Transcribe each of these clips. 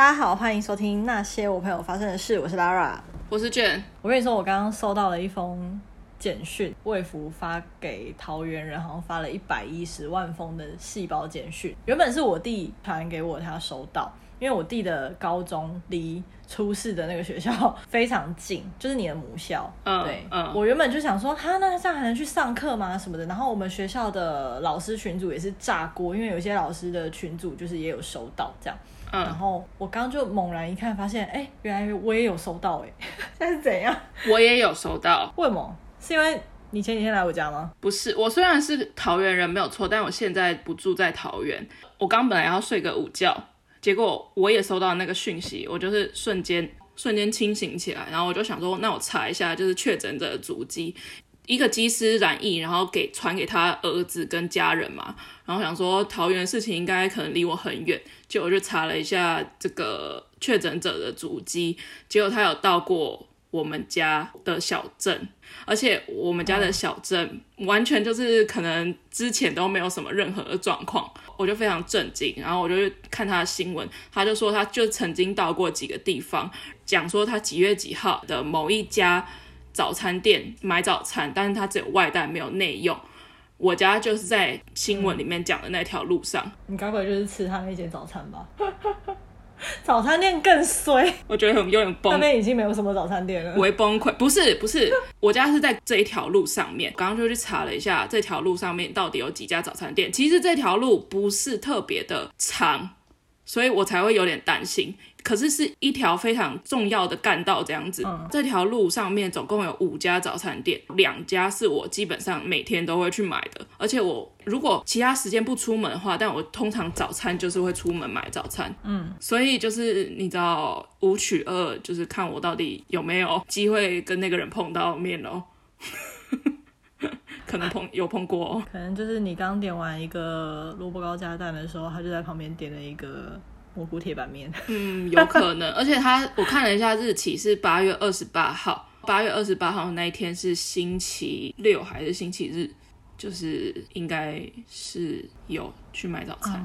大家好，欢迎收听那些我朋友发生的事。我是 Lara，我是卷。我跟你说，我刚刚收到了一封简讯，卫福发给桃园人，好像发了一百一十万封的细胞简讯。原本是我弟传给我，他收到，因为我弟的高中离出事的那个学校非常近，就是你的母校。嗯，对，嗯，我原本就想说，哈，那这样还能去上课吗？什么的。然后我们学校的老师群组也是炸锅，因为有些老师的群组就是也有收到这样。嗯、然后我刚刚就猛然一看，发现哎，原来我也有收到哎，现在是怎样？我也有收到。为什么？是因为你前几天来我家吗？不是，我虽然是桃园人没有错，但我现在不住在桃园。我刚本来要睡个午觉，结果我也收到那个讯息，我就是瞬间瞬间清醒起来，然后我就想说，那我查一下，就是确诊者的足迹。一个机师染疫，然后给传给他儿子跟家人嘛，然后想说桃园的事情应该可能离我很远，结果我就查了一下这个确诊者的足迹，结果他有到过我们家的小镇，而且我们家的小镇完全就是可能之前都没有什么任何的状况，我就非常震惊，然后我就看他的新闻，他就说他就曾经到过几个地方，讲说他几月几号的某一家。早餐店买早餐，但是它只有外带没有内用。我家就是在新闻里面讲的那条路上。嗯、你该不会就是吃他那间早餐吧？早餐店更衰，我觉得很有点崩。那边已经没有什么早餐店了，微崩溃。不是不是，我家是在这一条路上面。刚刚就去查了一下，这条路上面到底有几家早餐店。其实这条路不是特别的长，所以我才会有点担心。可是是一条非常重要的干道，这样子。嗯、这条路上面总共有五家早餐店，两家是我基本上每天都会去买的。而且我如果其他时间不出门的话，但我通常早餐就是会出门买早餐。嗯，所以就是你知道五取二，就是看我到底有没有机会跟那个人碰到面喽。可能碰有碰过、哦，可能就是你刚点完一个萝卜糕加蛋的时候，他就在旁边点了一个。蘑菇铁板面，嗯，有可能，而且他我看了一下日期是八月二十八号，八月二十八号那一天是星期六还是星期日？就是应该是有去买早餐，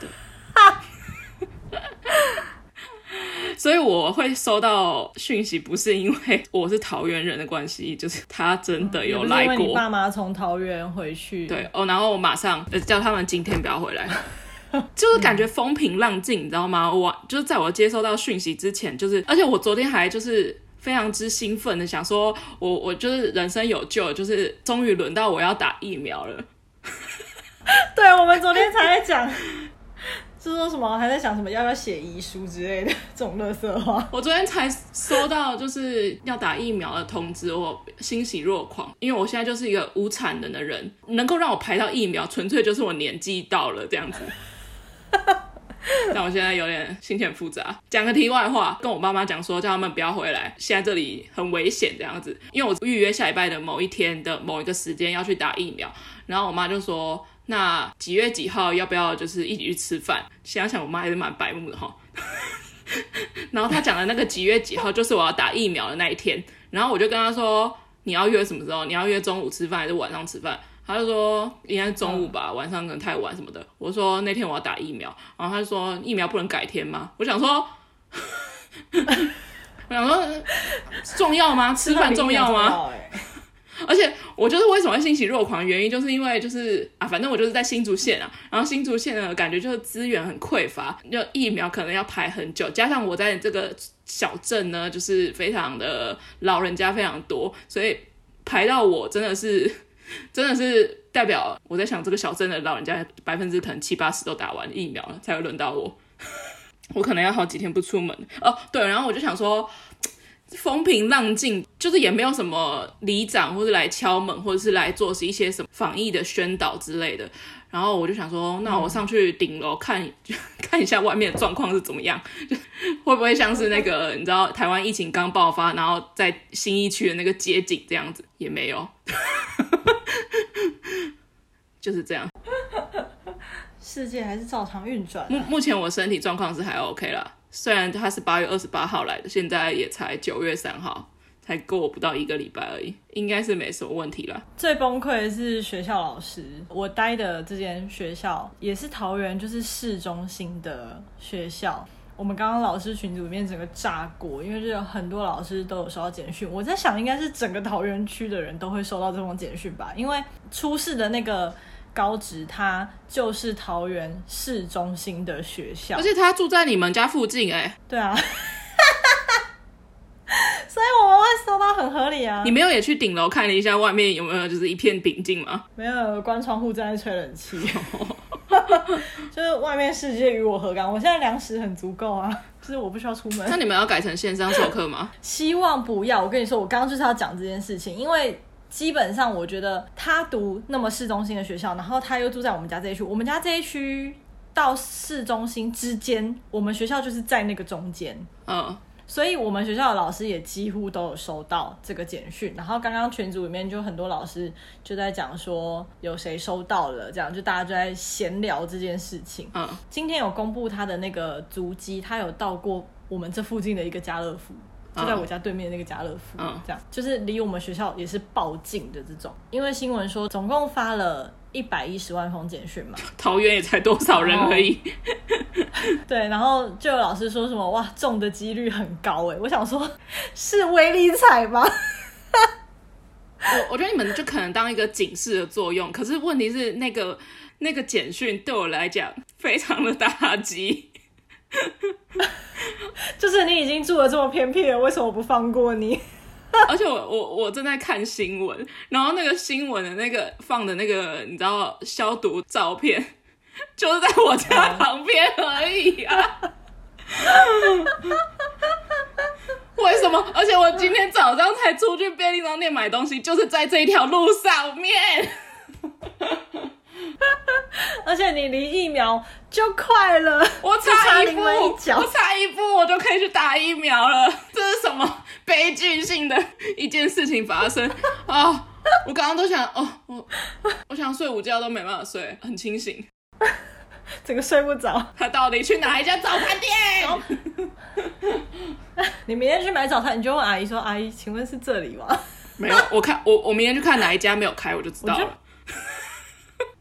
的、所以我会收到讯息，不是因为我是桃园人的关系，就是他真的有来过。嗯、你爸妈从桃园回去，对哦，然后我马上叫他们今天不要回来。就是感觉风平浪静，你知道吗？我就是在我接收到讯息之前，就是而且我昨天还就是非常之兴奋的想说，我我就是人生有救，就是终于轮到我要打疫苗了。对，我们昨天才在讲，是说什么还在想什么要不要写遗书之类的这种垃圾话。我昨天才收到就是要打疫苗的通知，我欣喜若狂，因为我现在就是一个无产能的人，能够让我排到疫苗，纯粹就是我年纪到了这样子。但我现在有点心情复杂。讲个题外话，跟我妈妈讲说，叫他们不要回来，现在这里很危险这样子。因为我预约下礼拜的某一天的某一个时间要去打疫苗，然后我妈就说，那几月几号要不要就是一起去吃饭？想想我妈还是蛮白目的哈。然后她讲的那个几月几号就是我要打疫苗的那一天，然后我就跟她说，你要约什么时候？你要约中午吃饭还是晚上吃饭？他就说应该是中午吧，晚上可能太晚什么的。我说那天我要打疫苗，然后他就说疫苗不能改天吗？我想说，我想说重要吗？吃饭重要吗？而且我就是为什么会欣喜若狂，原因就是因为就是啊，反正我就是在新竹县啊，然后新竹县呢感觉就是资源很匮乏，就疫苗可能要排很久，加上我在这个小镇呢，就是非常的老人家非常多，所以排到我真的是。真的是代表我在想，这个小镇的老人家百分之可能七八十都打完疫苗了，才会轮到我。我可能要好几天不出门哦。对，然后我就想说，风平浪静，就是也没有什么里长或者来敲门，或者是来做是一些什么防疫的宣导之类的。然后我就想说，那我上去顶楼看，就 看一下外面的状况是怎么样，就会不会像是那个你知道台湾疫情刚爆发，然后在新一区的那个街景这样子，也没有。就是这样，世界还是照常运转啊。目目前我身体状况是还 OK 啦，虽然他是八月二十八号来的，现在也才九月三号，才过不到一个礼拜而已，应该是没什么问题啦。最崩溃的是学校老师，我待的这间学校也是桃园，就是市中心的学校。我们刚刚老师群组里面整个炸锅，因为这有很多老师都有收到简讯。我在想，应该是整个桃园区的人都会收到这封简讯吧？因为出事的那个高职，他就是桃园市中心的学校，而且他住在你们家附近，哎，对啊，所以我们会收到很合理啊。你没有也去顶楼看了一下外面有没有就是一片平静吗？没有，关窗户正在吹冷气。就是外面世界与我何干？我现在粮食很足够啊，就是我不需要出门。那你们要改成线上授课吗？希望不要。我跟你说，我刚刚就是要讲这件事情，因为基本上我觉得他读那么市中心的学校，然后他又住在我们家这一区，我们家这一区到市中心之间，我们学校就是在那个中间。嗯。所以，我们学校的老师也几乎都有收到这个简讯。然后，刚刚群组里面就很多老师就在讲说有谁收到了，这样就大家就在闲聊这件事情。嗯，今天有公布他的那个足迹，他有到过我们这附近的一个家乐福，就在我家对面的那个家乐福。嗯，这样就是离我们学校也是爆近的这种。因为新闻说总共发了。一百一十万封简讯嘛，桃园也才多少人而已。对，然后就有老师说什么哇，中的几率很高哎，我想说，是威力彩吗？我我觉得你们就可能当一个警示的作用，可是问题是那个那个简讯对我来讲非常的打击，就是你已经住了这么偏僻了，为什么不放过你？而且我我我正在看新闻，然后那个新闻的那个放的那个你知道消毒照片，就是在我家旁边而已啊！为什么？而且我今天早上才出去便利商店买东西，就是在这一条路上面。而且你离疫苗就快了，我差一步，我差一步，我就可以去打疫苗了。这是什么悲剧性的一件事情发生啊、哦！我刚刚都想，哦，我我想睡午觉都没办法睡，很清醒，整个睡不着。他到底去哪一家早餐店？你明天去买早餐，你就问阿姨说：“阿姨，请问是这里吗？”没有，我看我我明天去看哪一家没有开，我就知道了。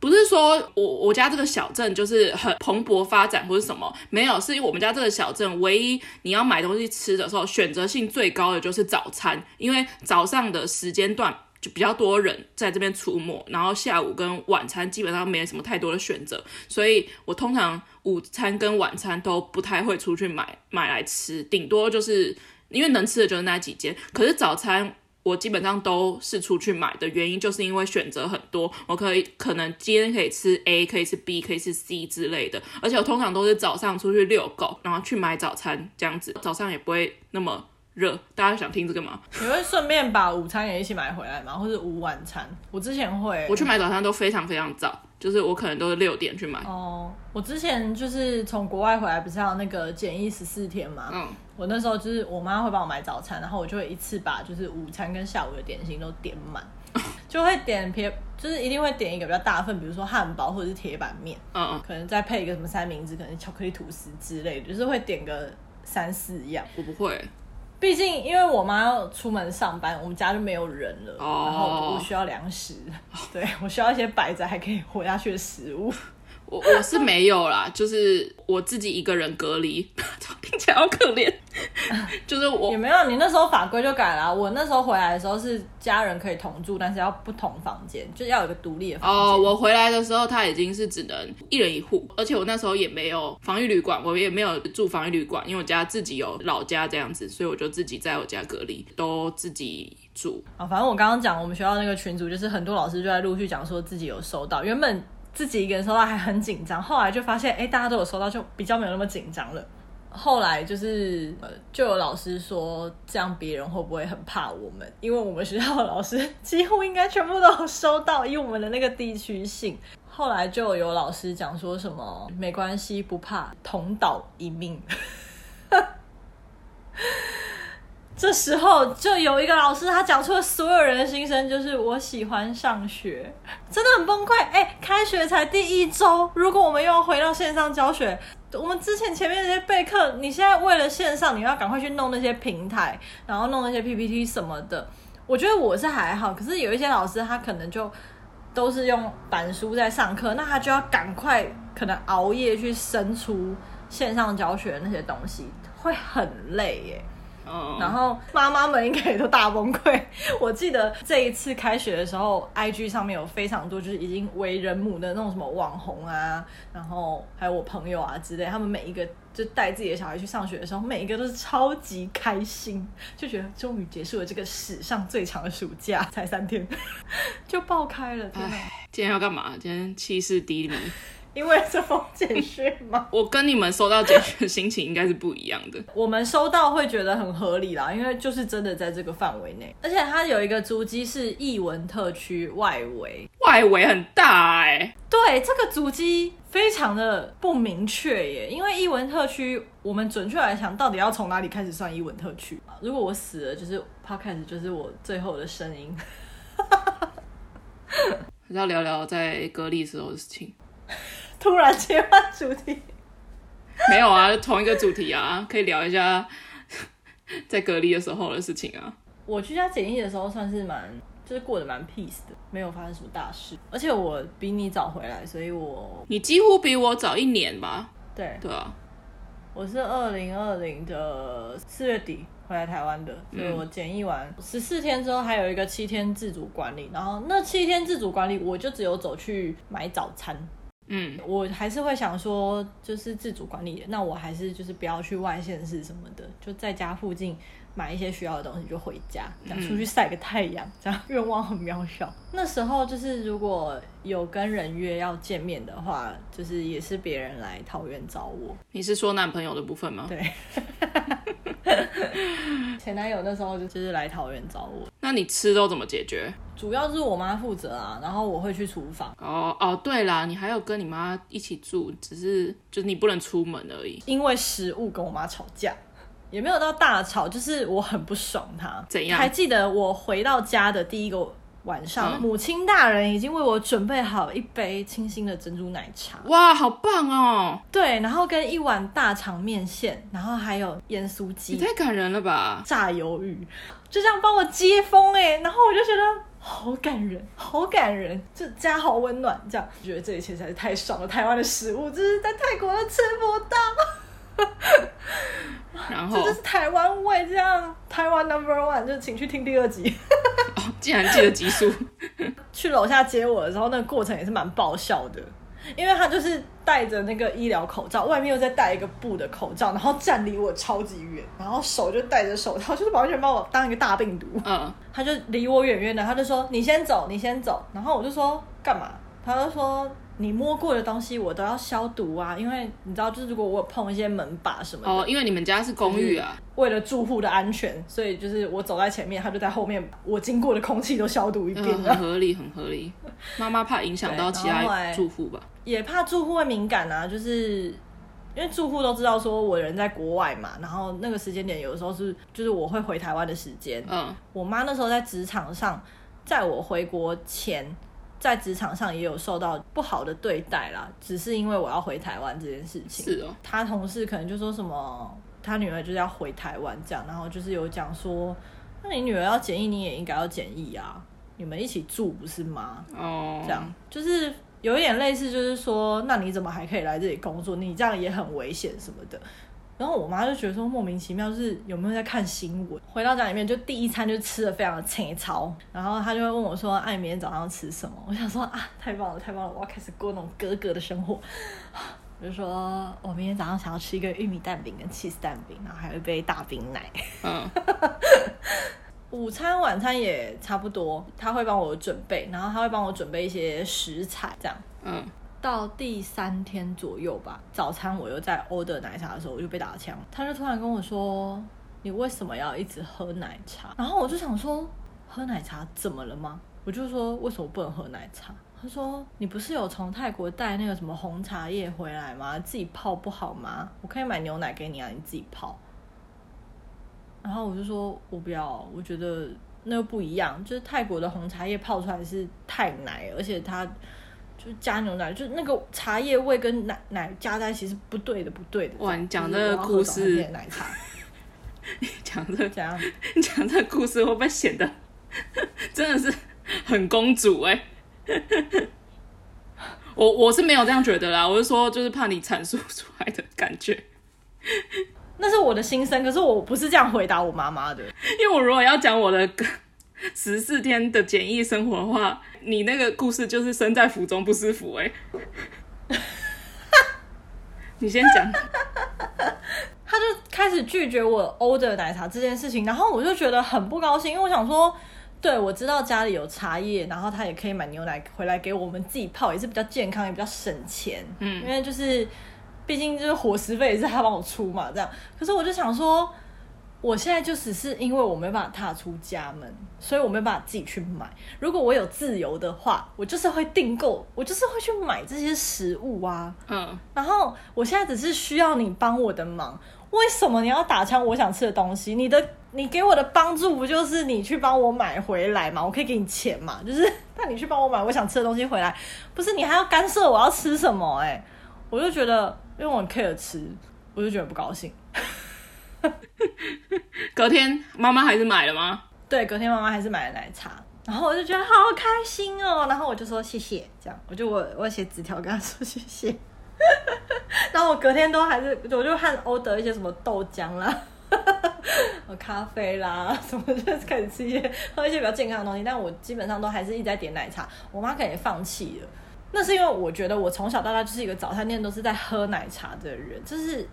不是说我我家这个小镇就是很蓬勃发展或是什么，没有，是因为我们家这个小镇唯一你要买东西吃的时候，选择性最高的就是早餐，因为早上的时间段就比较多人在这边出没，然后下午跟晚餐基本上没什么太多的选择，所以我通常午餐跟晚餐都不太会出去买买来吃，顶多就是因为能吃的就是那几间，可是早餐。我基本上都是出去买的原因，就是因为选择很多，我可以可能今天可以吃 A，可以吃 B，可以吃 C 之类的，而且我通常都是早上出去遛狗，然后去买早餐这样子，早上也不会那么热。大家想听这个吗？你会顺便把午餐也一起买回来吗？或者午晚餐？我之前会，我去买早餐都非常非常早。就是我可能都是六点去买哦。我之前就是从国外回来，不是要那个检疫十四天嘛？嗯。我那时候就是我妈会帮我买早餐，然后我就会一次把就是午餐跟下午的点心都点满，就会点别就是一定会点一个比较大份，比如说汉堡或者是铁板面，嗯嗯，可能再配一个什么三明治，可能巧克力吐司之类的，就是会点个三四样。我不会。毕竟，因为我妈要出门上班，我们家就没有人了，oh. 然后我需要粮食，对，我需要一些摆着还可以活下去的食物。我我是没有啦，就是我自己一个人隔离，听起来好可怜。就是我也没有，你那时候法规就改了。我那时候回来的时候是家人可以同住，但是要不同房间，就是要有一个独立的房间。哦，我回来的时候他已经是只能一人一户，而且我那时候也没有防疫旅馆，我也没有住防疫旅馆，因为我家自己有老家这样子，所以我就自己在我家隔离，都自己住。啊，反正我刚刚讲我们学校那个群组，就是很多老师就在陆续讲说自己有收到，原本。自己一个人收到还很紧张，后来就发现，哎，大家都有收到，就比较没有那么紧张了。后来就是，就有老师说，这样别人会不会很怕我们？因为我们学校的老师几乎应该全部都有收到，以我们的那个地区性。后来就有老师讲说什么，没关系，不怕，同岛一命。这时候就有一个老师，他讲出了所有人的心声，就是我喜欢上学，真的很崩溃。哎，开学才第一周，如果我们又要回到线上教学，我们之前前面那些备课，你现在为了线上，你要赶快去弄那些平台，然后弄那些 PPT 什么的。我觉得我是还好，可是有一些老师他可能就都是用板书在上课，那他就要赶快可能熬夜去生出。线上教学的那些东西，会很累耶。嗯，然后妈妈们应该也都大崩溃。我记得这一次开学的时候，IG 上面有非常多就是已经为人母的那种什么网红啊，然后还有我朋友啊之类，他们每一个就带自己的小孩去上学的时候，每一个都是超级开心，就觉得终于结束了这个史上最长的暑假，才三天 就爆开了。天哪，今天要干嘛？今天气势低迷。因为这封简讯吗？我跟你们收到简讯的心情应该是不一样的。我们收到会觉得很合理啦，因为就是真的在这个范围内，而且它有一个足迹是艺文特区外围，外围很大哎、欸。对，这个足迹非常的不明确耶，因为艺文特区，我们准确来讲，到底要从哪里开始算艺文特区？如果我死了，就是 Podcast 就是我最后的声音。要聊聊在隔离时候的事情。突然切换主题，没有啊，同一个主题啊，可以聊一下 在隔离的时候的事情啊。我居家检疫的时候算是蛮，就是过得蛮 peace 的，没有发生什么大事。而且我比你早回来，所以我你几乎比我早一年吧？对对啊，我是二零二零的四月底回来台湾的，所以我检疫完十四天之后，还有一个七天自主管理。然后那七天自主管理，我就只有走去买早餐。嗯，我还是会想说，就是自主管理，那我还是就是不要去外县市什么的，就在家附近买一些需要的东西就回家，这样出去晒个太阳，这样愿望很渺小。那时候就是如果有跟人约要见面的话，就是也是别人来桃园找我。你是说男朋友的部分吗？对，前男友那时候就就是来桃园找我。那你吃都怎么解决？主要是我妈负责啊，然后我会去厨房。哦哦，对啦，你还有跟你妈一起住，只是就是你不能出门而已。因为食物跟我妈吵架，也没有到大吵，就是我很不爽她。怎样？还记得我回到家的第一个晚上，嗯、母亲大人已经为我准备好一杯清新的珍珠奶茶。哇，好棒哦！对，然后跟一碗大肠面线，然后还有盐酥鸡。你太感人了吧！炸鱿鱼，就这样帮我接风哎，然后我就觉得。好感人，好感人，就家好温暖，这样觉得这一切实在是太爽了。台湾的食物，就是在泰国都吃不到。然后，这就是台湾味，这样台湾 number one，就请去听第二集。哦，竟然记得集数。去楼下接我的时候，那个过程也是蛮爆笑的。因为他就是戴着那个医疗口罩，外面又再戴一个布的口罩，然后站离我超级远，然后手就戴着手套，就是完全把我当一个大病毒。嗯，他就离我远远的，他就说：“你先走，你先走。”然后我就说：“干嘛？”他就说。你摸过的东西我都要消毒啊，因为你知道，就是如果我有碰一些门把什么的，哦，因为你们家是公寓啊，为了住户的安全，所以就是我走在前面，他就在后面，我经过的空气都消毒一遍，嗯，很合理，很合理。妈妈怕影响到其他住户吧？也怕住户会敏感啊，就是因为住户都知道说我人在国外嘛，然后那个时间点有的时候是就是我会回台湾的时间，嗯，我妈那时候在职场上，在我回国前。在职场上也有受到不好的对待啦，只是因为我要回台湾这件事情。是哦，他同事可能就说什么，他女儿就是要回台湾这样，然后就是有讲说，那你女儿要检疫，你也应该要检疫啊，你们一起住不是吗？哦，这样就是有一点类似，就是说，那你怎么还可以来这里工作？你这样也很危险什么的。然后我妈就觉得说莫名其妙，就是有没有在看新闻？回到家里面就第一餐就吃的非常的清超，然后她就会问我说：“哎、啊，明天早上要吃什么？”我想说啊，太棒了，太棒了，我要开始过那种哥哥的生活。我就说我明天早上想要吃一个玉米蛋饼跟起司蛋饼，然后还有一杯大冰奶。嗯，午餐晚餐也差不多，他会帮我准备，然后他会帮我准备一些食材，这样。嗯。到第三天左右吧，早餐我又在 order 奶茶的时候，我就被打枪。他就突然跟我说：“你为什么要一直喝奶茶？”然后我就想说：“喝奶茶怎么了吗？”我就说：“为什么不能喝奶茶？”他说：“你不是有从泰国带那个什么红茶叶回来吗？自己泡不好吗？我可以买牛奶给你啊，你自己泡。”然后我就说：“我不要，我觉得那个不一样，就是泰国的红茶叶泡出来是泰奶，而且它。”就加牛奶，就那个茶叶味跟奶奶加在一起是不对的，不对的。哇，你讲这个故事，奶茶，你讲这讲样，你讲这个故事会不会显得 真的是很公主哎、欸？我我是没有这样觉得啦，我是说就是怕你阐述出来的感觉。那是我的心声，可是我不是这样回答我妈妈的，因为我如果要讲我的十四天的简易生活的话，你那个故事就是身在福中不知福哎。你先讲。他就开始拒绝我 order 奶茶这件事情，然后我就觉得很不高兴，因为我想说，对，我知道家里有茶叶，然后他也可以买牛奶回来给我们自己泡，也是比较健康，也比较省钱。嗯，因为就是。毕竟就是伙食费也是他帮我出嘛，这样。可是我就想说，我现在就只是因为我没办法踏出家门，所以我没办法自己去买。如果我有自由的话，我就是会订购，我就是会去买这些食物啊。嗯。然后我现在只是需要你帮我的忙，为什么你要打枪我想吃的东西？你的你给我的帮助不就是你去帮我买回来嘛？我可以给你钱嘛？就是那你去帮我买我想吃的东西回来，不是你还要干涉我要吃什么？欸？诶，我就觉得。因为我很 care 吃，我就觉得不高兴。隔天妈妈还是买了吗？对，隔天妈妈还是买了奶茶，然后我就觉得好开心哦。然后我就说谢谢，这样我就我我写纸条跟他说谢谢。然后我隔天都还是，我就和欧德一些什么豆浆啦、咖啡啦什么，就开始吃一些喝一些比较健康的东西。但我基本上都还是一直在点奶茶。我妈可能也放弃了。那是因为我觉得我从小到大就是一个早餐店都是在喝奶茶的人，就是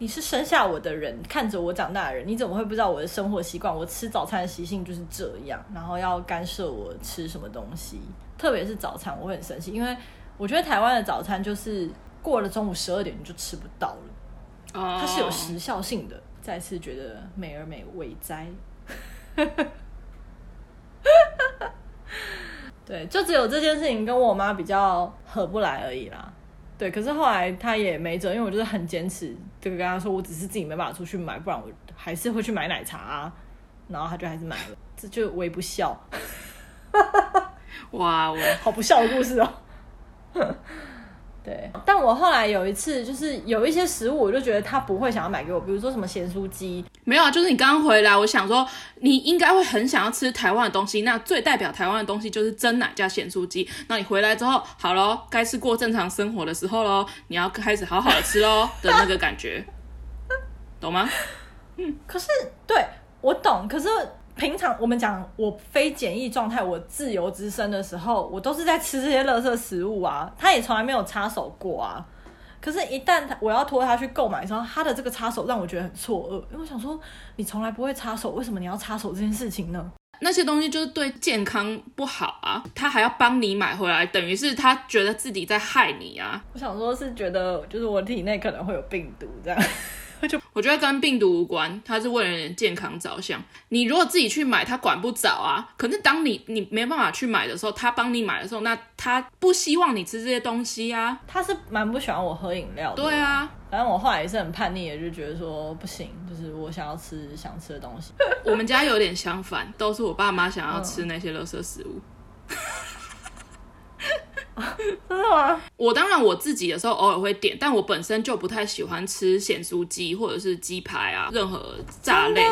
你是生下我的人，看着我长大的人，你怎么会不知道我的生活习惯？我吃早餐的习性就是这样，然后要干涉我吃什么东西，特别是早餐，我会很生气，因为我觉得台湾的早餐就是过了中午十二点你就吃不到了，它是有时效性的。再次觉得美而美，伟哉。对，就只有这件事情跟我妈比较合不来而已啦。对，可是后来他也没辙，因为我就是很坚持，就跟他说，我只是自己没办法出去买，不然我还是会去买奶茶啊。然后他就还是买了，这就微不笑。哇，我好不孝的故事哦。对，但我后来有一次，就是有一些食物，我就觉得他不会想要买给我，比如说什么咸酥鸡，没有啊，就是你刚刚回来，我想说你应该会很想要吃台湾的东西，那最代表台湾的东西就是蒸奶加咸酥鸡。那你回来之后，好咯，该是过正常生活的时候咯，你要开始好好的吃咯的那个感觉，懂吗？嗯，可是对我懂，可是。平常我们讲我非检疫状态，我自由之身的时候，我都是在吃这些垃圾食物啊，他也从来没有插手过啊。可是，一旦我要拖他去购买的时候，他的这个插手让我觉得很错愕，因为我想说，你从来不会插手，为什么你要插手这件事情呢？那些东西就是对健康不好啊，他还要帮你买回来，等于是他觉得自己在害你啊。我想说，是觉得就是我体内可能会有病毒这样。我觉得跟病毒无关，它是为了健康着想。你如果自己去买，他管不着啊。可是当你你没办法去买的时候，他帮你买的时候，那他不希望你吃这些东西啊。他是蛮不喜欢我喝饮料的。对啊，反正我后来也是很叛逆的，就觉得说不行，就是我想要吃想吃的东西。我们家有点相反，都是我爸妈想要吃那些垃圾食物。嗯 真的吗？我当然我自己的时候偶尔会点，但我本身就不太喜欢吃咸酥鸡或者是鸡排啊，任何炸类。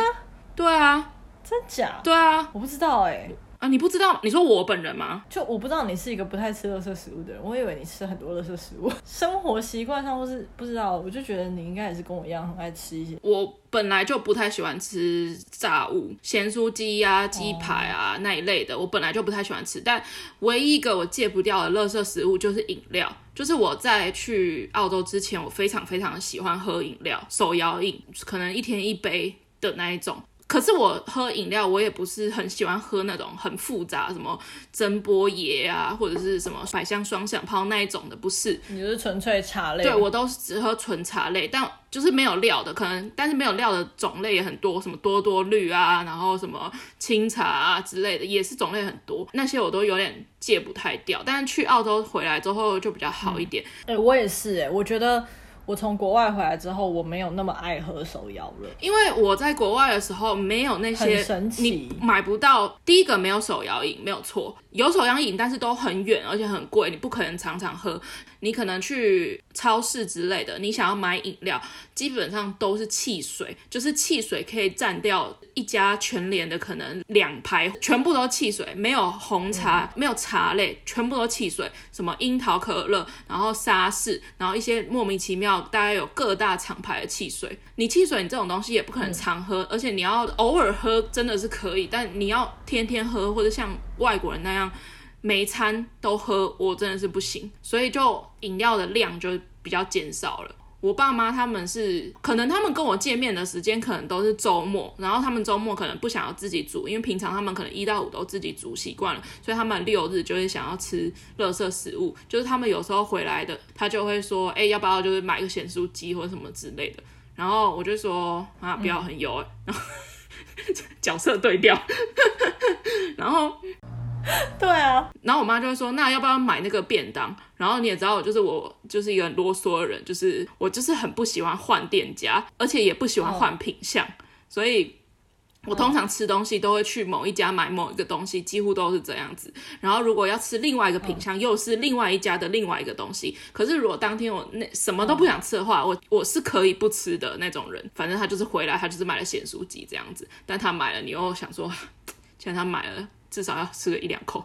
对啊，真假？对啊，我不知道哎、欸。啊，你不知道？你说我本人吗？就我不知道你是一个不太吃垃圾食物的人，我以为你吃很多垃圾食物。生活习惯上或是不知道，我就觉得你应该也是跟我一样很爱吃一些。我本来就不太喜欢吃炸物，咸酥鸡呀、鸡排啊、哦、那一类的，我本来就不太喜欢吃。但唯一一个我戒不掉的垃圾食物就是饮料，就是我在去澳洲之前，我非常非常喜欢喝饮料，手摇饮，可能一天一杯的那一种。可是我喝饮料，我也不是很喜欢喝那种很复杂，什么蒸波爷啊，或者是什么百香双响炮那一种的，不是。你就是纯粹茶类。对，我都是只喝纯茶类，但就是没有料的，可能但是没有料的种类也很多，什么多多绿啊，然后什么清茶啊之类的，也是种类很多。那些我都有点戒不太掉，但是去澳洲回来之后就比较好一点。哎、嗯欸，我也是哎、欸，我觉得。我从国外回来之后，我没有那么爱喝手摇了，因为我在国外的时候没有那些，神奇，你买不到。第一个没有手摇饮，没有错，有手摇饮，但是都很远，而且很贵，你不可能常常喝。你可能去超市之类的，你想要买饮料，基本上都是汽水，就是汽水可以占掉一家全联的可能两排，全部都汽水，没有红茶，嗯、没有茶类，全部都汽水，什么樱桃可乐，然后沙士，然后一些莫名其妙，大概有各大厂牌的汽水。你汽水，你这种东西也不可能常喝，嗯、而且你要偶尔喝真的是可以，但你要天天喝，或者像外国人那样。每餐都喝，我真的是不行，所以就饮料的量就比较减少了。我爸妈他们是，可能他们跟我见面的时间可能都是周末，然后他们周末可能不想要自己煮，因为平常他们可能一到五都自己煮习惯了，所以他们六日就会想要吃垃圾食物。就是他们有时候回来的，他就会说，哎、要不要就是买个咸酥鸡或者什么之类的。然后我就说啊，不要很油，然 后 角色对调，然后。对啊，然后我妈就会说，那要不要买那个便当？然后你也知道，我就是我就是一个很啰嗦的人，就是我就是很不喜欢换店家，而且也不喜欢换品相，哦、所以我通常吃东西都会去某一家买某一个东西，几乎都是这样子。然后如果要吃另外一个品相，又是另外一家的另外一个东西。可是如果当天我那什么都不想吃的话，我我是可以不吃的那种人。反正他就是回来，他就是买了咸酥鸡这样子，但他买了，你又想说，既然他买了。至少要吃个一两口，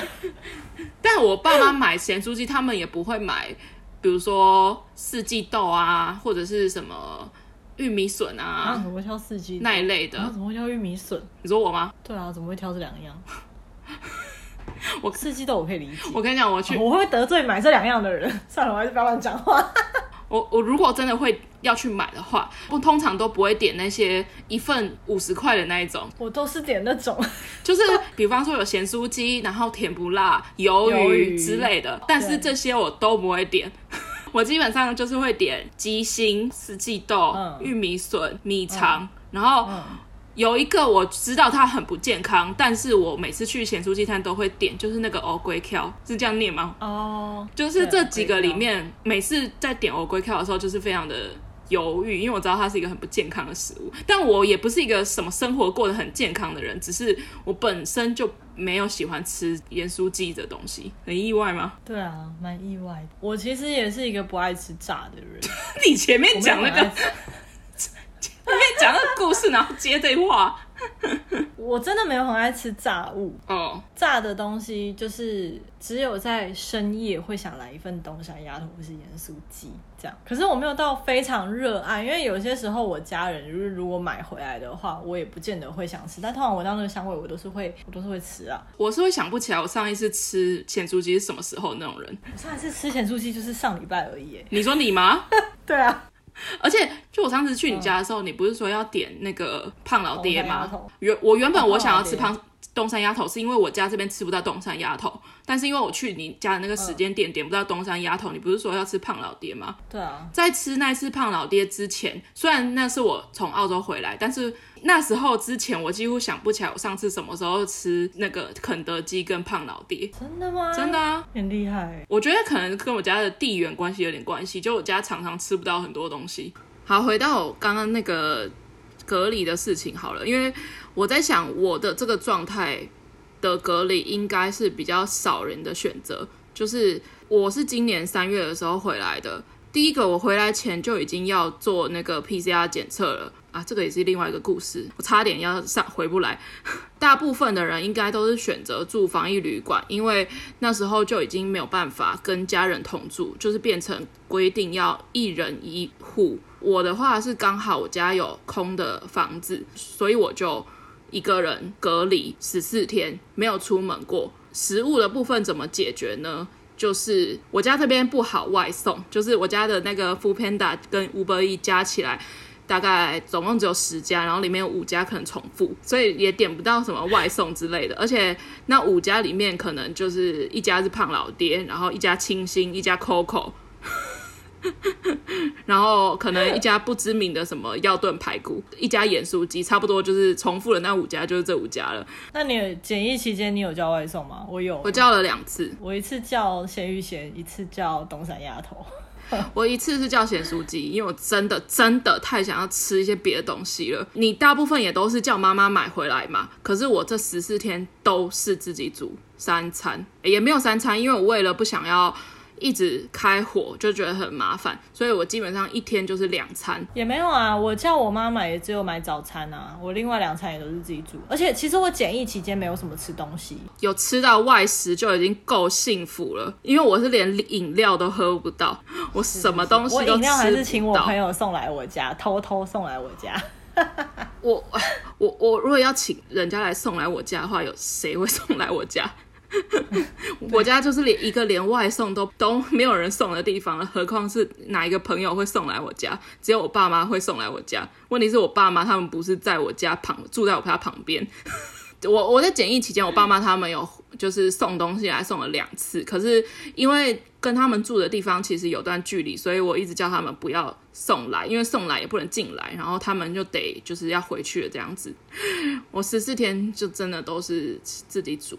但我爸妈买咸酥鸡，他们也不会买，比如说四季豆啊，或者是什么玉米笋啊，怎么会挑四季那一类的？怎么会挑玉米笋？你说我吗？对啊，怎么会挑这两样？我四季豆我可以理解。我跟你讲，我去，我会得罪买这两样的人。算了，我还是不要乱讲话。我我如果真的会要去买的话，我通常都不会点那些一份五十块的那一种，我都是点那种，就是比方说有咸酥鸡，然后甜不辣、鱿鱼之类的，但是这些我都不会点，我基本上就是会点鸡心、四季豆、嗯、玉米笋、米肠，嗯、然后。嗯有一个我知道它很不健康，但是我每次去咸酥鸡摊都会点，就是那个欧龟壳，是这样念吗？哦，oh, 就是这几个里面，每次在点欧龟壳的时候，就是非常的犹豫，因为我知道它是一个很不健康的食物，但我也不是一个什么生活过得很健康的人，只是我本身就没有喜欢吃盐酥鸡的东西，很意外吗？对啊，蛮意外的。我其实也是一个不爱吃炸的人。你前面讲那个。我跟你讲那个故事，然后接这话。我真的没有很爱吃炸物哦，oh. 炸的东西就是只有在深夜会想来一份东山鸭头或是盐酥鸡这样。可是我没有到非常热爱，因为有些时候我家人就是如果买回来的话，我也不见得会想吃。但通常闻到那个香味，我都是会我都是会吃啊。我是会想不起来我上一次吃咸酥鸡是什么时候那种人。我上一次吃咸酥鸡就是上礼拜而已。你说你吗？对啊。而且，就我上次去你家的时候，嗯、你不是说要点那个胖老爹吗？原我原本我想要吃胖东山鸭头，是因为我家这边吃不到东山鸭头。但是因为我去你家的那个时间点点不到东山鸭头，你不是说要吃胖老爹吗？对啊。在吃那次胖老爹之前，虽然那是我从澳洲回来，但是。那时候之前，我几乎想不起来我上次什么时候吃那个肯德基跟胖老爹。真的吗？真的啊，很厉害。我觉得可能跟我家的地缘关系有点关系，就我家常常吃不到很多东西。好，回到我刚刚那个隔离的事情好了，因为我在想我的这个状态的隔离应该是比较少人的选择，就是我是今年三月的时候回来的，第一个我回来前就已经要做那个 PCR 检测了。啊，这个也是另外一个故事，我差点要上回不来。大部分的人应该都是选择住防疫旅馆，因为那时候就已经没有办法跟家人同住，就是变成规定要一人一户。我的话是刚好我家有空的房子，所以我就一个人隔离十四天，没有出门过。食物的部分怎么解决呢？就是我家这边不好外送，就是我家的那个 Foodpanda 跟 Uber E 加起来。大概总共只有十家，然后里面有五家可能重复，所以也点不到什么外送之类的。而且那五家里面可能就是一家是胖老爹，然后一家清新，一家 Coco，然后可能一家不知名的什么药炖排骨，一家盐酥鸡，差不多就是重复了那五家就是这五家了。那你检疫期间你有叫外送吗？我有，我叫了两次，我一次叫咸鱼咸，一次叫东山鸭头。我一次是叫咸酥鸡，因为我真的真的太想要吃一些别的东西了。你大部分也都是叫妈妈买回来嘛，可是我这十四天都是自己煮三餐，也没有三餐，因为我为了不想要。一直开火就觉得很麻烦，所以我基本上一天就是两餐。也没有啊，我叫我妈买也只有买早餐啊，我另外两餐也都是自己煮。而且其实我检疫期间没有什么吃东西，有吃到外食就已经够幸福了。因为我是连饮料都喝不到，我什么东西都吃不到。我饮料还是请我朋友送来我家，偷偷送来我家。我我我如果要请人家来送来我家的话，有谁会送来我家？我家就是连一个连外送都 都没有人送的地方了，何况是哪一个朋友会送来我家？只有我爸妈会送来我家。问题是我爸妈他们不是在我家旁，住在我家旁边。我我在检疫期间，我爸妈他们有就是送东西来送了两次，可是因为跟他们住的地方其实有段距离，所以我一直叫他们不要送来，因为送来也不能进来，然后他们就得就是要回去了这样子。我十四天就真的都是自己煮，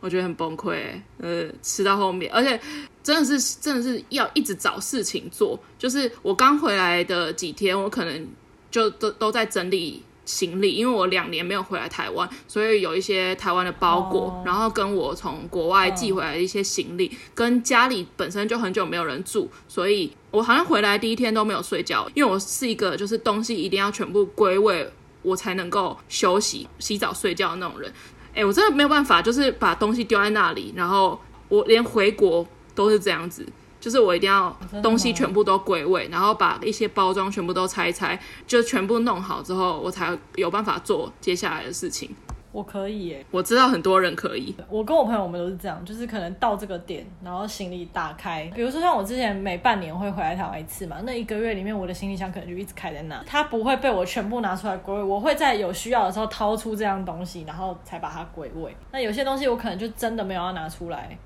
我觉得很崩溃，呃，吃到后面，而且真的是真的是要一直找事情做，就是我刚回来的几天，我可能就都都在整理。行李，因为我两年没有回来台湾，所以有一些台湾的包裹，oh. 然后跟我从国外寄回来的一些行李，oh. 跟家里本身就很久没有人住，所以我好像回来第一天都没有睡觉，因为我是一个就是东西一定要全部归位，我才能够休息、洗澡、睡觉的那种人。哎，我真的没有办法，就是把东西丢在那里，然后我连回国都是这样子。就是我一定要东西全部都归位，然后把一些包装全部都拆一拆，就全部弄好之后，我才有办法做接下来的事情。我可以耶，我知道很多人可以。我跟我朋友我们都是这样，就是可能到这个点，然后行李打开，比如说像我之前每半年会回来台湾一次嘛，那一个月里面我的行李箱可能就一直开在那，它不会被我全部拿出来归位，我会在有需要的时候掏出这样东西，然后才把它归位。那有些东西我可能就真的没有要拿出来。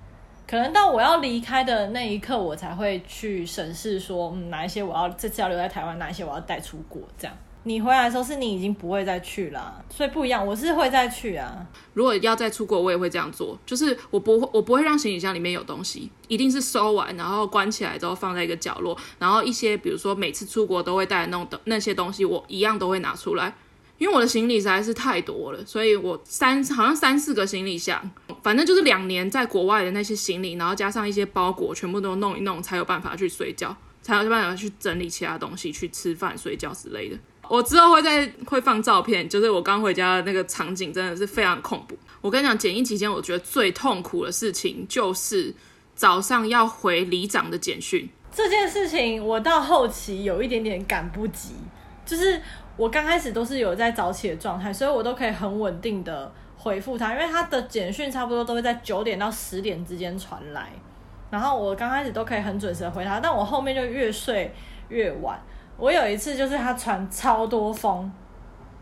可能到我要离开的那一刻，我才会去审视说，嗯，哪一些我要这次要留在台湾，哪一些我要带出国。这样，你回来的时候是你已经不会再去了，所以不一样。我是会再去啊。如果要再出国，我也会这样做，就是我不会，我不会让行李箱里面有东西，一定是收完然后关起来之后放在一个角落，然后一些比如说每次出国都会带的那种那些东西，我一样都会拿出来。因为我的行李实在是太多了，所以我三好像三四个行李箱，反正就是两年在国外的那些行李，然后加上一些包裹，全部都弄一弄，才有办法去睡觉，才有办法去整理其他东西，去吃饭、睡觉之类的。我之后会再会放照片，就是我刚回家的那个场景，真的是非常恐怖。我跟你讲，检疫期间我觉得最痛苦的事情就是早上要回里长的简讯。这件事情我到后期有一点点赶不及，就是。我刚开始都是有在早起的状态，所以我都可以很稳定的回复他，因为他的简讯差不多都会在九点到十点之间传来，然后我刚开始都可以很准时的回他，但我后面就越睡越晚。我有一次就是他传超多封，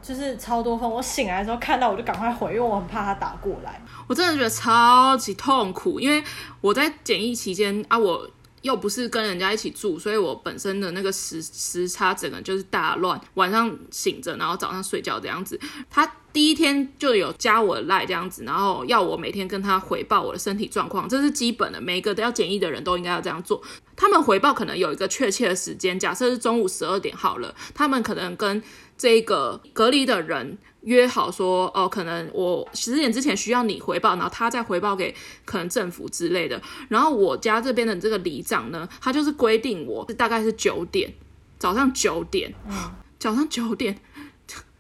就是超多封，我醒来的时候看到我就赶快回，因为我很怕他打过来。我真的觉得超级痛苦，因为我在检疫期间啊，我。又不是跟人家一起住，所以我本身的那个时时差整个就是大乱，晚上醒着，然后早上睡觉这样子。他第一天就有加我赖这样子，然后要我每天跟他回报我的身体状况，这是基本的，每一个都要检疫的人都应该要这样做。他们回报可能有一个确切的时间，假设是中午十二点好了，他们可能跟这个隔离的人。约好说哦，可能我十点之前需要你回报，然后他再回报给可能政府之类的。然后我家这边的这个里长呢，他就是规定我大概是九点，早上九点，嗯，早上九点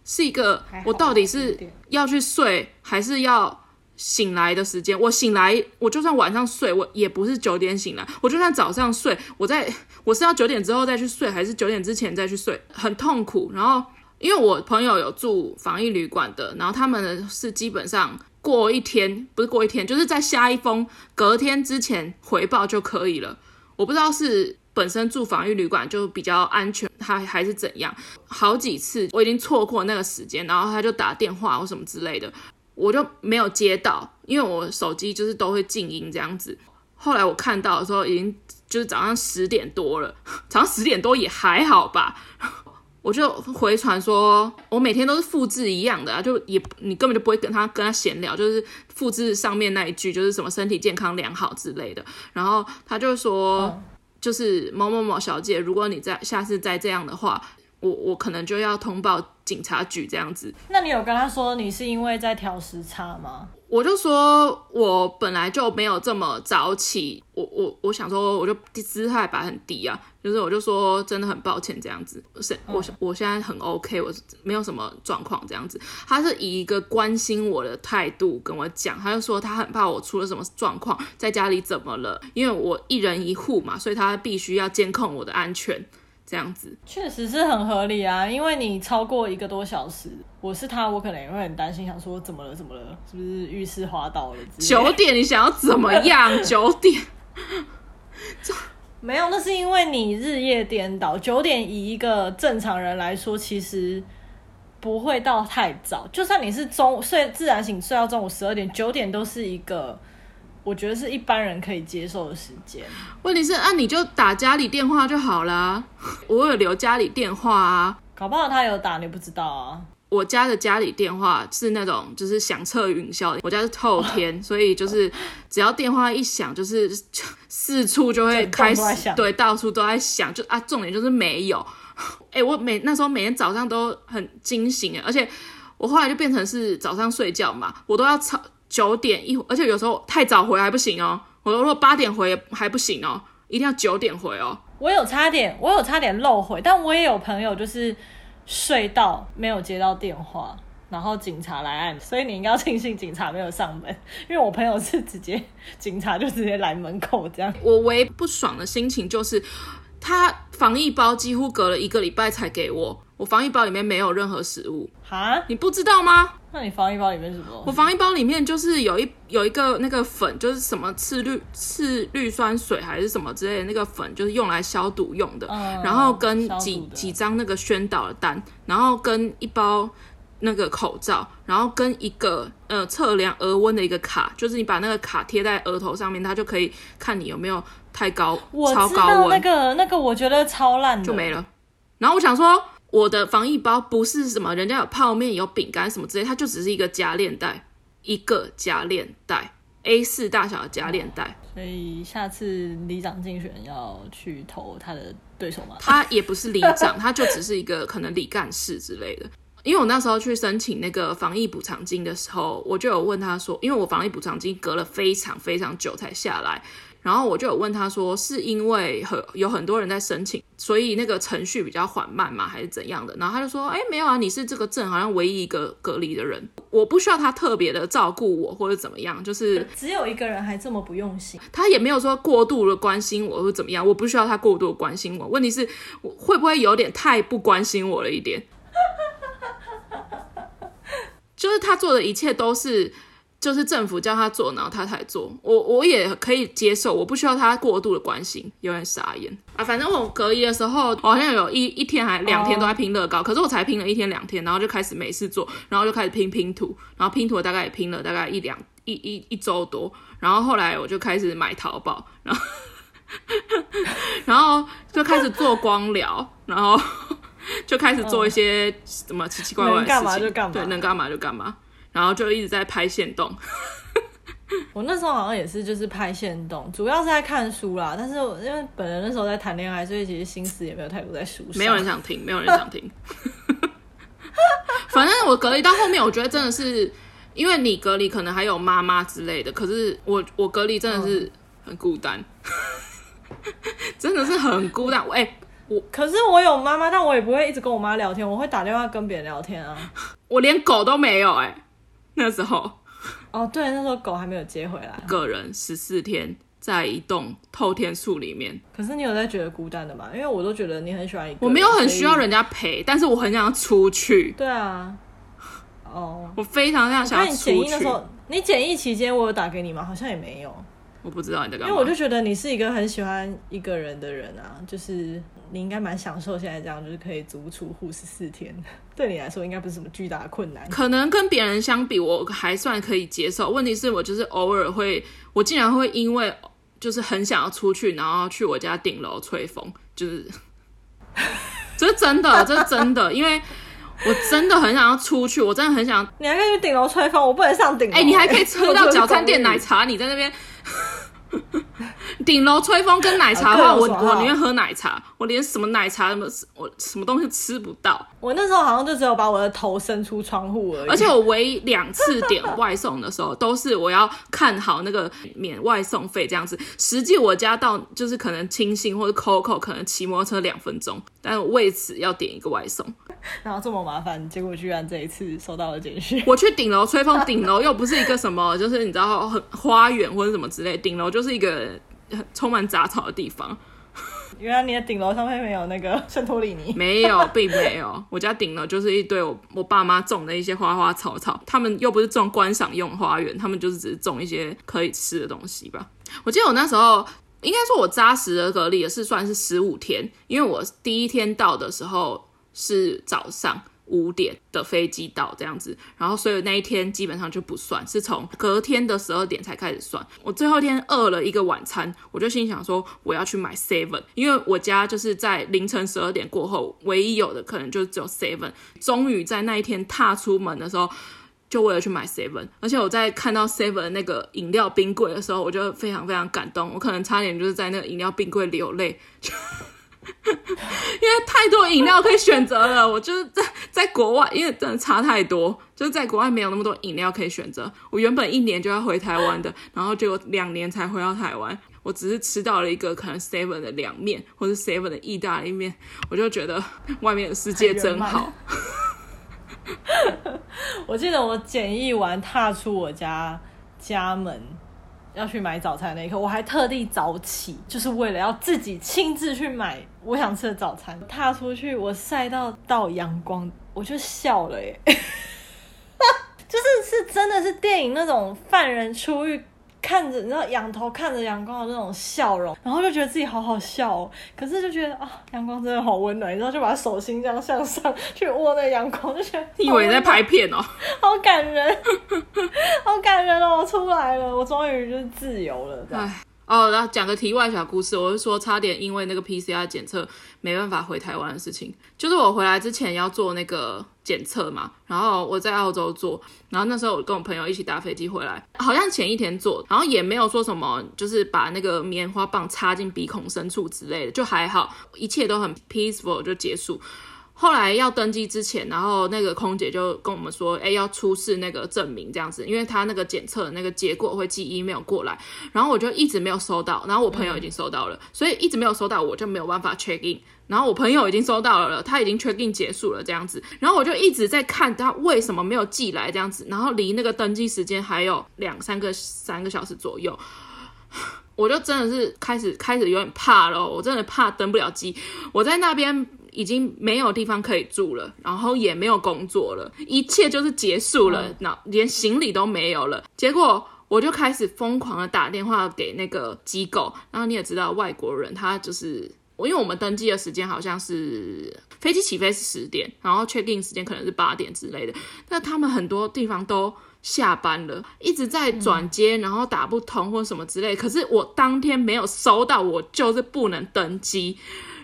是一个我到底是要去睡还是要醒来的时间。我醒来，我就算晚上睡，我也不是九点醒来。我就算早上睡，我在我是要九点之后再去睡，还是九点之前再去睡？很痛苦。然后。因为我朋友有住防疫旅馆的，然后他们是基本上过一天，不是过一天，就是在下一封隔天之前回报就可以了。我不知道是本身住防疫旅馆就比较安全，还还是怎样。好几次我已经错过那个时间，然后他就打电话或什么之类的，我就没有接到，因为我手机就是都会静音这样子。后来我看到的时候，已经就是早上十点多了，早上十点多也还好吧。我就回传说，我每天都是复制一样的啊，就也你根本就不会跟他跟他闲聊，就是复制上面那一句，就是什么身体健康良好之类的。然后他就说，就是某某某小姐，如果你再下次再这样的话，我我可能就要通报警察局这样子。那你有跟他说你是因为在调时差吗？我就说，我本来就没有这么早起，我我我想说，我就姿态摆很低啊，就是我就说真的很抱歉这样子，是我我现在很 OK，我没有什么状况这样子。他是以一个关心我的态度跟我讲，他就说他很怕我出了什么状况，在家里怎么了，因为我一人一户嘛，所以他必须要监控我的安全。这样子确实是很合理啊，因为你超过一个多小时，我是他，我可能也会很担心，想说怎么了，怎么了，是不是浴室滑倒了？九点你想要怎么样？九点，没有，那是因为你日夜颠倒。九点以一个正常人来说，其实不会到太早，就算你是中午睡自然醒，睡到中午十二点，九点都是一个。我觉得是一般人可以接受的时间。问题是，啊，你就打家里电话就好啦。我有留家里电话啊，搞不好他有打，你不知道啊。我家的家里电话是那种就是响彻云霄的，我家是透天，所以就是只要电话一响，就是四处就会开始，对，到处都在响。就啊，重点就是没有。哎、欸，我每那时候每天早上都很惊醒，而且我后来就变成是早上睡觉嘛，我都要吵。九点一，而且有时候太早回还不行哦。我如果八点回还不行哦，一定要九点回哦。我有差点，我有差点漏回，但我也有朋友就是睡到没有接到电话，然后警察来按，所以你应该要庆幸警察没有上门，因为我朋友是直接警察就直接来门口这样。我唯不爽的心情就是，他防疫包几乎隔了一个礼拜才给我，我防疫包里面没有任何食物。哈，你不知道吗？那你防疫包里面是什么？我防疫包里面就是有一有一个那个粉，就是什么次氯次氯酸水还是什么之类的那个粉，就是用来消毒用的。嗯、然后跟几几张那个宣导的单，然后跟一包那个口罩，然后跟一个呃测量额温的一个卡，就是你把那个卡贴在额头上面，它就可以看你有没有太高超高温。那个那个我觉得超烂的，就没了。然后我想说。我的防疫包不是什么，人家有泡面、有饼干什么之类，它就只是一个夹链袋，一个夹链袋 A 四大小的夹链袋。所以下次里长竞选要去投他的对手吗？他也不是里长，他就只是一个可能里干事之类的。因为我那时候去申请那个防疫补偿金的时候，我就有问他说，因为我防疫补偿金隔了非常非常久才下来。然后我就有问他说，是因为很有很多人在申请，所以那个程序比较缓慢吗？还是怎样的？然后他就说，哎，没有啊，你是这个镇好像唯一一个隔离的人，我不需要他特别的照顾我或者怎么样，就是只有一个人还这么不用心，他也没有说过度的关心我或怎么样，我不需要他过度的关心我。问题是，我会不会有点太不关心我了一点？就是他做的一切都是。就是政府叫他做，然后他才做，我我也可以接受，我不需要他过度的关心，有点傻眼啊。反正我隔离的时候，我好像有一一天还两天都在拼乐高，oh. 可是我才拼了一天两天，然后就开始没事做，然后就开始拼拼图，然后拼图大概也拼了大概一两一一一周多，然后后来我就开始买淘宝，然后 然后就开始做光疗，然后 就开始做一些什么奇奇怪怪的事情，能干嘛就干嘛，对，能干嘛就干嘛。然后就一直在拍线动，我那时候好像也是，就是拍线动，主要是在看书啦。但是因为本人那时候在谈恋爱，所以其实心思也没有太多在书上。没有人想听，没有人想听。反正我隔离到后面，我觉得真的是，因为你隔离可能还有妈妈之类的，可是我我隔离 真的是很孤单，真的是很孤单。哎、欸，我可是我有妈妈，但我也不会一直跟我妈聊天，我会打电话跟别人聊天啊。我连狗都没有哎、欸。那时候，哦，对，那时候狗还没有接回来。个人十四天在一栋透天树里面。可是你有在觉得孤单的吗？因为我都觉得你很喜欢一个人。我没有很需要人家陪，但是我很想要出去。对啊，哦，我非常非常想要出去。你检疫的时候，你检疫期间我有打给你吗？好像也没有。我不知道你在干嘛。因为我就觉得你是一个很喜欢一个人的人啊，就是你应该蛮享受现在这样，就是可以足不出户十四天，对你来说应该不是什么巨大的困难。可能跟别人相比，我还算可以接受。问题是我就是偶尔会，我竟然会因为就是很想要出去，然后去我家顶楼吹风，就是 这是真的，这是真的，因为我真的很想要出去，我真的很想。你还可以去顶楼吹风，我不能上顶楼。哎、欸，你还可以喝到 早餐店奶茶，你在那边。顶顶楼吹风跟奶茶的话，我啊我宁愿喝奶茶，我连什么奶茶什么我什么东西吃不到。我那时候好像就只有把我的头伸出窗户而已。而且我唯一两次点外送的时候，都是我要看好那个免外送费这样子。实际我家到就是可能清新或者 COCO 可能骑摩托车两分钟，但我为此要点一个外送。然后这么麻烦，结果居然这一次收到了简讯。我去顶楼吹风，顶楼又不是一个什么，就是你知道很花园或者什么之类，顶楼就是一个 充满杂草的地方。原来你的顶楼上面没有那个 圣托里尼？没有，并没有。我家顶楼就是一堆我我爸妈种的一些花花草草，他们又不是种观赏用花园，他们就是只是种一些可以吃的东西吧。我记得我那时候应该说我扎实的隔离也是算是十五天，因为我第一天到的时候是早上。五点的飞机到这样子，然后所以那一天基本上就不算，是从隔天的十二点才开始算。我最后一天饿了一个晚餐，我就心想说我要去买 seven，因为我家就是在凌晨十二点过后唯一有的可能就只有 seven。终于在那一天踏出门的时候，就为了去买 seven，而且我在看到 seven 那个饮料冰柜的时候，我就非常非常感动，我可能差点就是在那个饮料冰柜流泪。因为太多饮料可以选择了，我就是在在国外，因为真的差太多，就是在国外没有那么多饮料可以选择。我原本一年就要回台湾的，然后结果两年才回到台湾。我只是吃到了一个可能 seven 的凉面，或者 seven 的意大利面，我就觉得外面的世界真好。我记得我检疫完踏出我家家门。要去买早餐那一刻，我还特地早起，就是为了要自己亲自去买我想吃的早餐。踏出去，我晒到到阳光，我就笑了耶，就是是真的是电影那种犯人出狱。看着，你知道仰头看着阳光的那种笑容，然后就觉得自己好好笑哦。可是就觉得啊，阳光真的好温暖，然后就把手心这样向上去握那阳光，就觉得你以为你在拍片哦，好感人，好感人哦！我出来了，我终于就是自由了，这样。哦，然后讲个题外小故事，我是说差点因为那个 PCR 检测没办法回台湾的事情，就是我回来之前要做那个检测嘛，然后我在澳洲做，然后那时候我跟我朋友一起搭飞机回来，好像前一天做，然后也没有说什么，就是把那个棉花棒插进鼻孔深处之类的，就还好，一切都很 peaceful 就结束。后来要登机之前，然后那个空姐就跟我们说，哎，要出示那个证明这样子，因为他那个检测那个结果会寄 email 过来，然后我就一直没有收到，然后我朋友已经收到了，所以一直没有收到，我就没有办法 check in，然后我朋友已经收到了，他已经 check in 结束了这样子，然后我就一直在看他为什么没有寄来这样子，然后离那个登机时间还有两三个三个小时左右，我就真的是开始开始有点怕了，我真的怕登不了机，我在那边。已经没有地方可以住了，然后也没有工作了，一切就是结束了，那、嗯、连行李都没有了。结果我就开始疯狂的打电话给那个机构，然后你也知道外国人他就是我，因为我们登机的时间好像是飞机起飞是十点，然后 check in 时间可能是八点之类的，那他们很多地方都下班了，一直在转接，然后打不通或什么之类。可是我当天没有收到，我就是不能登机。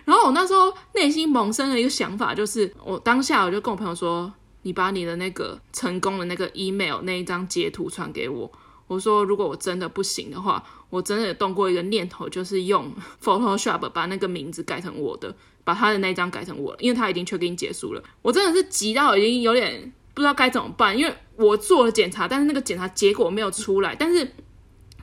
然后我那时候内心萌生了一个想法，就是我当下我就跟我朋友说：“你把你的那个成功的那个 email 那一张截图传给我。”我说：“如果我真的不行的话，我真的有动过一个念头，就是用 Photoshop 把那个名字改成我的，把他的那张改成我的，因为他已经 check in 结束了。我真的是急到已经有点不知道该怎么办，因为我做了检查，但是那个检查结果没有出来，但是。”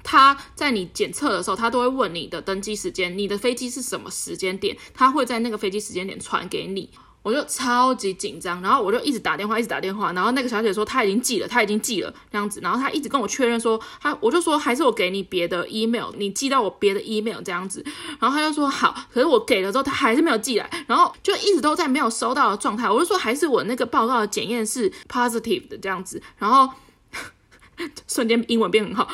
他在你检测的时候，他都会问你的登机时间，你的飞机是什么时间点，他会在那个飞机时间点传给你。我就超级紧张，然后我就一直打电话，一直打电话，然后那个小姐说她已经寄了，她已经寄了这样子，然后她一直跟我确认说，她我就说还是我给你别的 email，你寄到我别的 email 这样子，然后她就说好，可是我给了之后，她还是没有寄来，然后就一直都在没有收到的状态，我就说还是我那个报告的检验是 positive 的这样子，然后。瞬间英文变很好，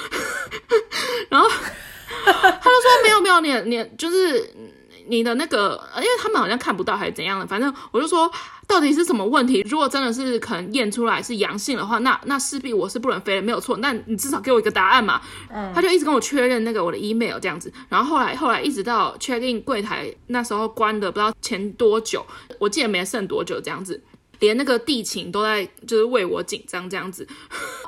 然后 他就说没有没有，你你就是你的那个，因为他们好像看不到还是怎样的，反正我就说到底是什么问题？如果真的是可能验出来是阳性的话，那那势必我是不能飞的，没有错。那你至少给我一个答案嘛。嗯，他就一直跟我确认那个我的 email 这样子，然后后来后来一直到 check in 柜台那时候关的不知道前多久，我记得没剩多久这样子。连那个地勤都在就是为我紧张这样子。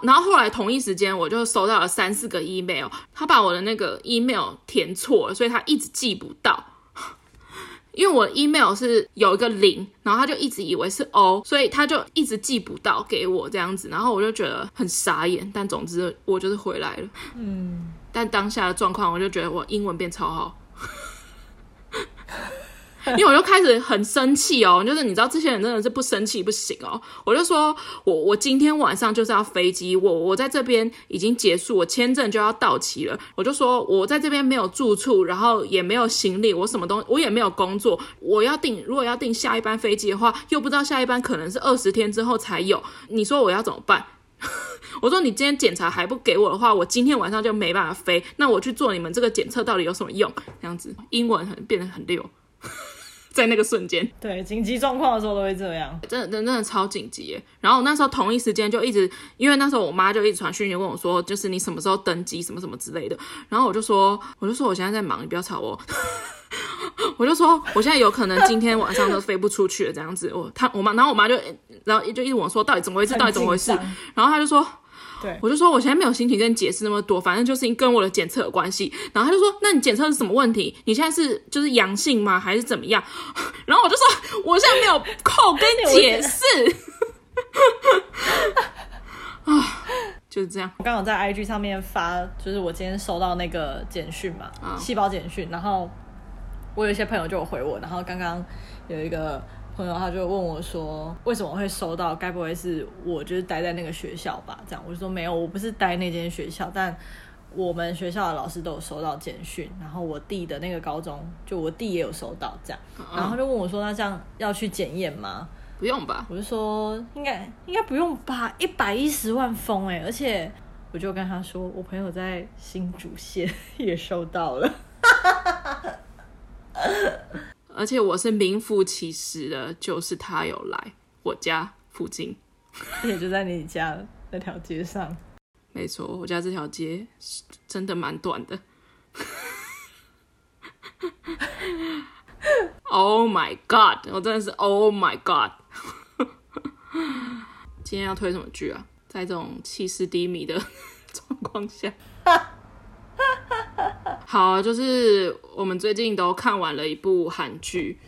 然后后来同一时间，我就收到了三四个 email，他把我的那个 email 填错了，所以他一直寄不到。因为我 email 是有一个零，然后他就一直以为是 O，所以他就一直寄不到给我这样子，然后我就觉得很傻眼。但总之我就是回来了，嗯。但当下的状况，我就觉得我英文变超好。因为我就开始很生气哦，就是你知道这些人真的是不生气不行哦。我就说我我今天晚上就是要飞机，我我在这边已经结束，我签证就要到期了。我就说我在这边没有住处，然后也没有行李，我什么东西我也没有工作。我要订，如果要订下一班飞机的话，又不知道下一班可能是二十天之后才有。你说我要怎么办？我说你今天检查还不给我的话，我今天晚上就没办法飞。那我去做你们这个检测到底有什么用？这样子英文很变得很溜。在那个瞬间，对，紧急状况的时候都会这样，真的，真的，真的超紧急耶。然后那时候同一时间就一直，因为那时候我妈就一直传讯息问我说，就是你什么时候登机，什么什么之类的。然后我就说，我就说我现在在忙，你不要吵我。我就说我现在有可能今天晚上都飞不出去了，这样子。我他我妈，然后我妈就然后就一直问我说，到底怎么回事？到底怎么回事？然后他就说。对，我就说我现在没有心情跟你解释那么多，反正就是跟我的检测有关系。然后他就说：“那你检测是什么问题？你现在是就是阳性吗？还是怎么样？” 然后我就说：“我现在没有空跟你解释。”啊，就是这样。我刚好在 IG 上面发，就是我今天收到那个简讯嘛，细胞简讯。然后我有一些朋友就有回我，然后刚刚有一个。朋友他就问我说：“为什么会收到？该不会是我就是待在那个学校吧？”这样我就说：“没有，我不是待那间学校，但我们学校的老师都有收到简讯。然后我弟的那个高中，就我弟也有收到这样。然后他就问我说：‘那这样要去检验吗？’不用吧？我就说：‘应该应该不用吧？一百一十万封哎！’而且我就跟他说：‘我朋友在新竹县也收到了。’而且我是名副其实的，就是他有来我家附近，也就在你家那条街上。没错，我家这条街真的蛮短的。Oh my god！我真的是 Oh my god！今天要推什么剧啊？在这种气势低迷的 状况下。好，就是我们最近都看完了一部韩剧，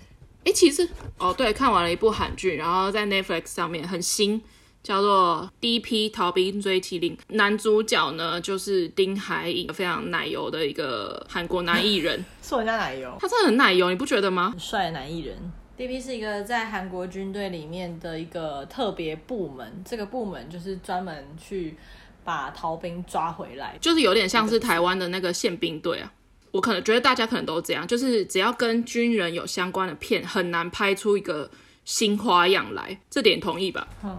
诶，其实哦，对，看完了一部韩剧，然后在 Netflix 上面很新，叫做《D.P. 逃兵追缉令》，男主角呢就是丁海寅，非常奶油的一个韩国男艺人，说人家奶油，他真的很奶油，你不觉得吗？很帅的男艺人，D.P. 是一个在韩国军队里面的一个特别部门，这个部门就是专门去。把逃兵抓回来，就是有点像是台湾的那个宪兵队啊。我可能觉得大家可能都这样，就是只要跟军人有相关的片，很难拍出一个。新花样来，这点同意吧？嗯，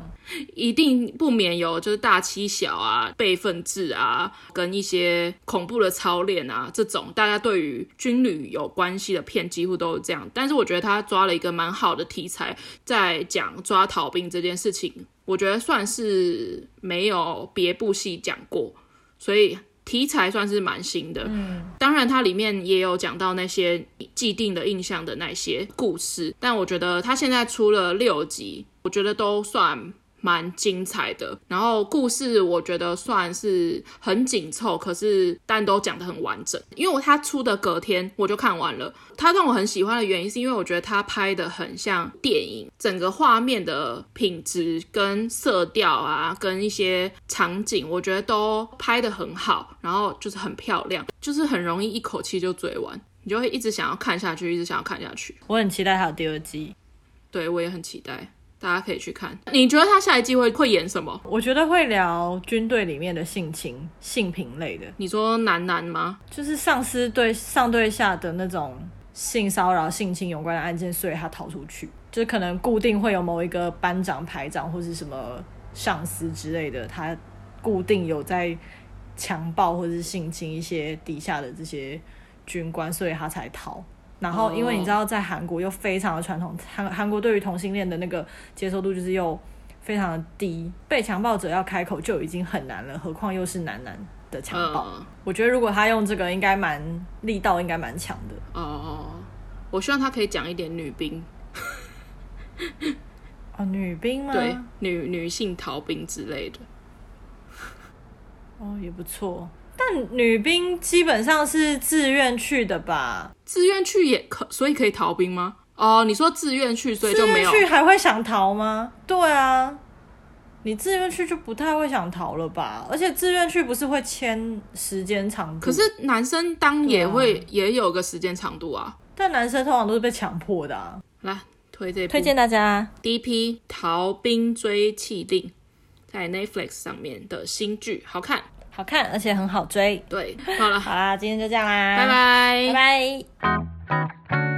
一定不免有就是大欺小啊、辈分制啊，跟一些恐怖的操练啊，这种大家对于军旅有关系的片几乎都是这样。但是我觉得他抓了一个蛮好的题材，在讲抓逃兵这件事情，我觉得算是没有别部戏讲过，所以。题材算是蛮新的，嗯，当然它里面也有讲到那些既定的印象的那些故事，但我觉得它现在出了六集，我觉得都算。蛮精彩的，然后故事我觉得算是很紧凑，可是但都讲得很完整。因为他出的隔天我就看完了，他让我很喜欢的原因是因为我觉得他拍得很像电影，整个画面的品质跟色调啊，跟一些场景，我觉得都拍得很好，然后就是很漂亮，就是很容易一口气就追完，你就会一直想要看下去，一直想要看下去。我很期待还有第二季，对，我也很期待。大家可以去看。你觉得他下一季会会演什么？我觉得会聊军队里面的性情、性平类的。你说男男吗？就是上司对上对下的那种性骚扰、性侵有关的案件，所以他逃出去。就是可能固定会有某一个班长、排长或是什么上司之类的，他固定有在强暴或是性侵一些底下的这些军官，所以他才逃。然后，因为你知道，在韩国又非常的传统，韩韩国对于同性恋的那个接受度就是又非常的低，被强暴者要开口就已经很难了，何况又是男男的强暴。嗯、我觉得如果他用这个，应该蛮力道，应该蛮强的。哦哦，我希望他可以讲一点女兵。哦，女兵吗？对，女女性逃兵之类的。哦，也不错。但女兵基本上是自愿去的吧？自愿去也可，所以可以逃兵吗？哦，你说自愿去，所以就没有。去还会想逃吗？对啊，你自愿去就不太会想逃了吧？而且自愿去不是会签时间长度？可是男生当也会、啊、也有个时间长度啊。但男生通常都是被强迫的啊。来推这部推荐大家《D.P. 逃兵追缉令》在 Netflix 上面的新剧，好看。好看，而且很好追。对，好了，好啦，今天就这样啦，拜拜，拜拜。